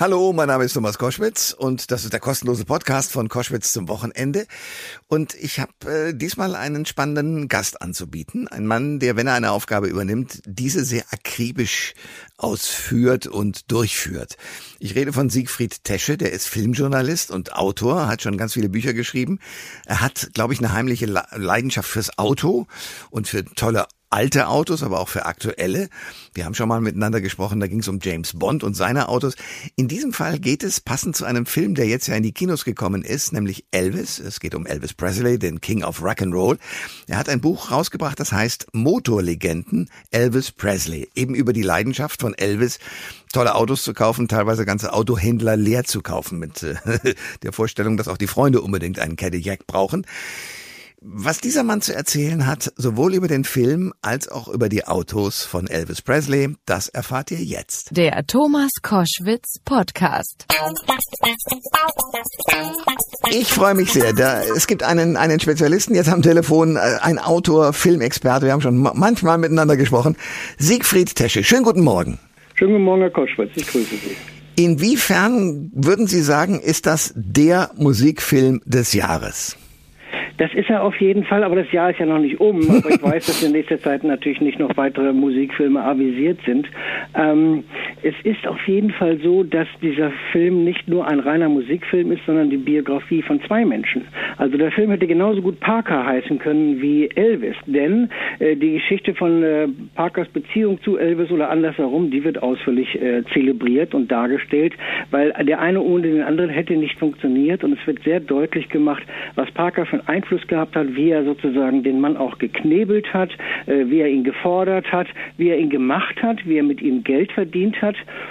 Hallo, mein Name ist Thomas Koschwitz und das ist der kostenlose Podcast von Koschwitz zum Wochenende. Und ich habe äh, diesmal einen spannenden Gast anzubieten. Ein Mann, der, wenn er eine Aufgabe übernimmt, diese sehr akribisch ausführt und durchführt. Ich rede von Siegfried Tesche, der ist Filmjournalist und Autor, hat schon ganz viele Bücher geschrieben. Er hat, glaube ich, eine heimliche Leidenschaft fürs Auto und für tolle alte Autos, aber auch für aktuelle. Wir haben schon mal miteinander gesprochen, da ging es um James Bond und seine Autos. In diesem Fall geht es passend zu einem Film, der jetzt ja in die Kinos gekommen ist, nämlich Elvis. Es geht um Elvis Presley, den King of Rock'n'Roll. Er hat ein Buch rausgebracht, das heißt Motorlegenden Elvis Presley, eben über die Leidenschaft von Elvis, tolle Autos zu kaufen, teilweise ganze Autohändler leer zu kaufen mit äh, der Vorstellung, dass auch die Freunde unbedingt einen Cadillac brauchen. Was dieser Mann zu erzählen hat, sowohl über den Film als auch über die Autos von Elvis Presley, das erfahrt ihr jetzt. Der Thomas Koschwitz Podcast. Ich freue mich sehr. Da, es gibt einen, einen Spezialisten jetzt am Telefon, äh, ein Autor, Filmexperte. Wir haben schon manchmal miteinander gesprochen. Siegfried Tesche. Schönen guten Morgen. Schönen guten Morgen, Herr Koschwitz. Ich grüße Sie. Inwiefern würden Sie sagen, ist das der Musikfilm des Jahres? Das ist er auf jeden Fall, aber das Jahr ist ja noch nicht um. Aber ich weiß, dass in nächster Zeit natürlich nicht noch weitere Musikfilme avisiert sind. Ähm, es ist auf jeden Fall so, dass dieser Film nicht nur ein reiner Musikfilm ist, sondern die Biografie von zwei Menschen. Also der Film hätte genauso gut Parker heißen können wie Elvis, denn äh, die Geschichte von äh, Parkers Beziehung zu Elvis oder andersherum, die wird ausführlich äh, zelebriert und dargestellt, weil der eine ohne den anderen hätte nicht funktioniert und es wird sehr deutlich gemacht, was Parker für einen Einfluss gehabt hat, wie er sozusagen den Mann auch geknebelt hat, äh, wie er ihn gefordert hat, wie er ihn gemacht hat, wie er mit ihm Geld verdient hat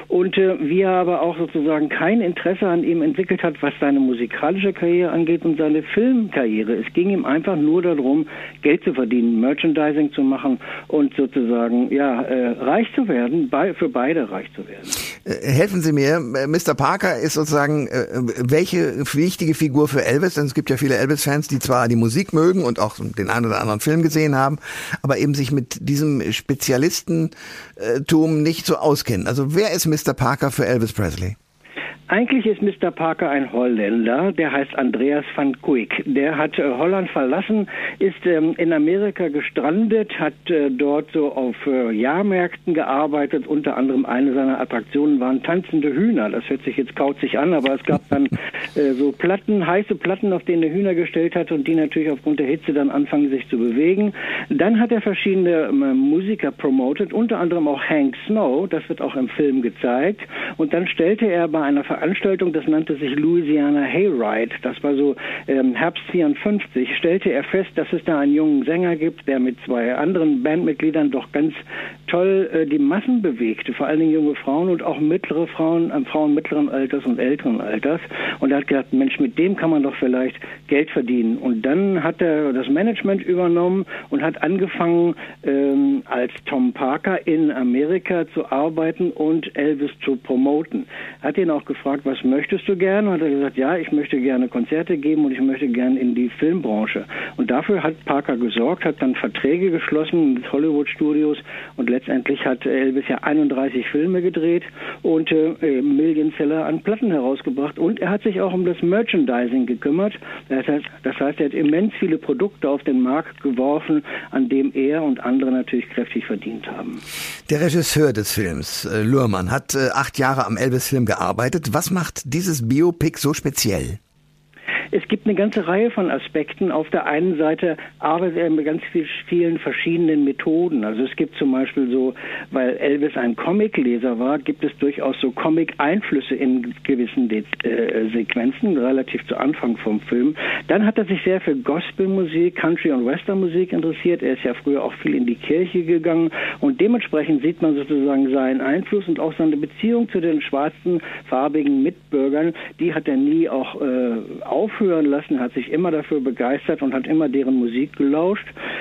und äh, wie er aber auch sozusagen kein Interesse an ihm entwickelt hat, was seine musikalische Karriere angeht und seine Filmkarriere. Es ging ihm einfach nur darum, Geld zu verdienen, Merchandising zu machen und sozusagen ja äh, reich zu werden, bei, für beide reich zu werden. Äh, helfen Sie mir, äh, Mr. Parker ist sozusagen äh, welche wichtige Figur für Elvis? Denn es gibt ja viele Elvis-Fans, die zwar die Musik mögen und auch den einen oder anderen Film gesehen haben, aber eben sich mit diesem Spezialistentum nicht so auskennen. Also wer ist Mr. Parker für Elvis Presley? Eigentlich ist Mr. Parker ein Holländer, der heißt Andreas van Kuik. Der hat äh, Holland verlassen, ist ähm, in Amerika gestrandet, hat äh, dort so auf äh, Jahrmärkten gearbeitet. Unter anderem eine seiner Attraktionen waren tanzende Hühner. Das hört sich jetzt kauzig an, aber es gab dann äh, so Platten, heiße Platten, auf denen er Hühner gestellt hat und die natürlich aufgrund der Hitze dann anfangen sich zu bewegen. Dann hat er verschiedene ähm, Musiker promotet, unter anderem auch Hank Snow. Das wird auch im Film gezeigt. Und dann stellte er bei einer Veranstaltung, das nannte sich Louisiana Hayride, das war so ähm, Herbst 54, stellte er fest, dass es da einen jungen Sänger gibt, der mit zwei anderen Bandmitgliedern doch ganz toll äh, die Massen bewegte, vor allen Dingen junge Frauen und auch mittlere Frauen, äh, Frauen mittleren Alters und älteren Alters. Und er hat gedacht, Mensch, mit dem kann man doch vielleicht Geld verdienen. Und dann hat er das Management übernommen und hat angefangen, ähm, als Tom Parker in Amerika zu arbeiten und Elvis zu promoten. Hat ihn auch gefragt, was möchtest du gerne? Hat er gesagt, ja, ich möchte gerne Konzerte geben und ich möchte gerne in die Filmbranche. Und dafür hat Parker gesorgt, hat dann Verträge geschlossen mit Hollywood Studios und letztendlich hat Elvis ja 31 Filme gedreht und äh, Million Seller an Platten herausgebracht. Und er hat sich auch um das Merchandising gekümmert. Das heißt, das heißt, er hat immens viele Produkte auf den Markt geworfen, an dem er und andere natürlich kräftig verdient haben. Der Regisseur des Films, äh, hat äh, acht Jahre am Elvis-Film gearbeitet. Was macht dieses Biopic so speziell? Es gibt eine ganze Reihe von Aspekten. Auf der einen Seite arbeitet er mit ganz vielen verschiedenen Methoden. Also es gibt zum Beispiel so, weil Elvis ein Comicleser war, gibt es durchaus so Comic-Einflüsse in gewissen De äh, Sequenzen, relativ zu Anfang vom Film. Dann hat er sich sehr für Gospelmusik, Country- und Westernmusik interessiert. Er ist ja früher auch viel in die Kirche gegangen und dementsprechend sieht man sozusagen seinen Einfluss und auch seine Beziehung zu den schwarzen, farbigen Mitbürgern. Die hat er nie auch äh, auf aufhören lassen, hat sich immer dafür begeistert und hat immer deren Musik gelauscht.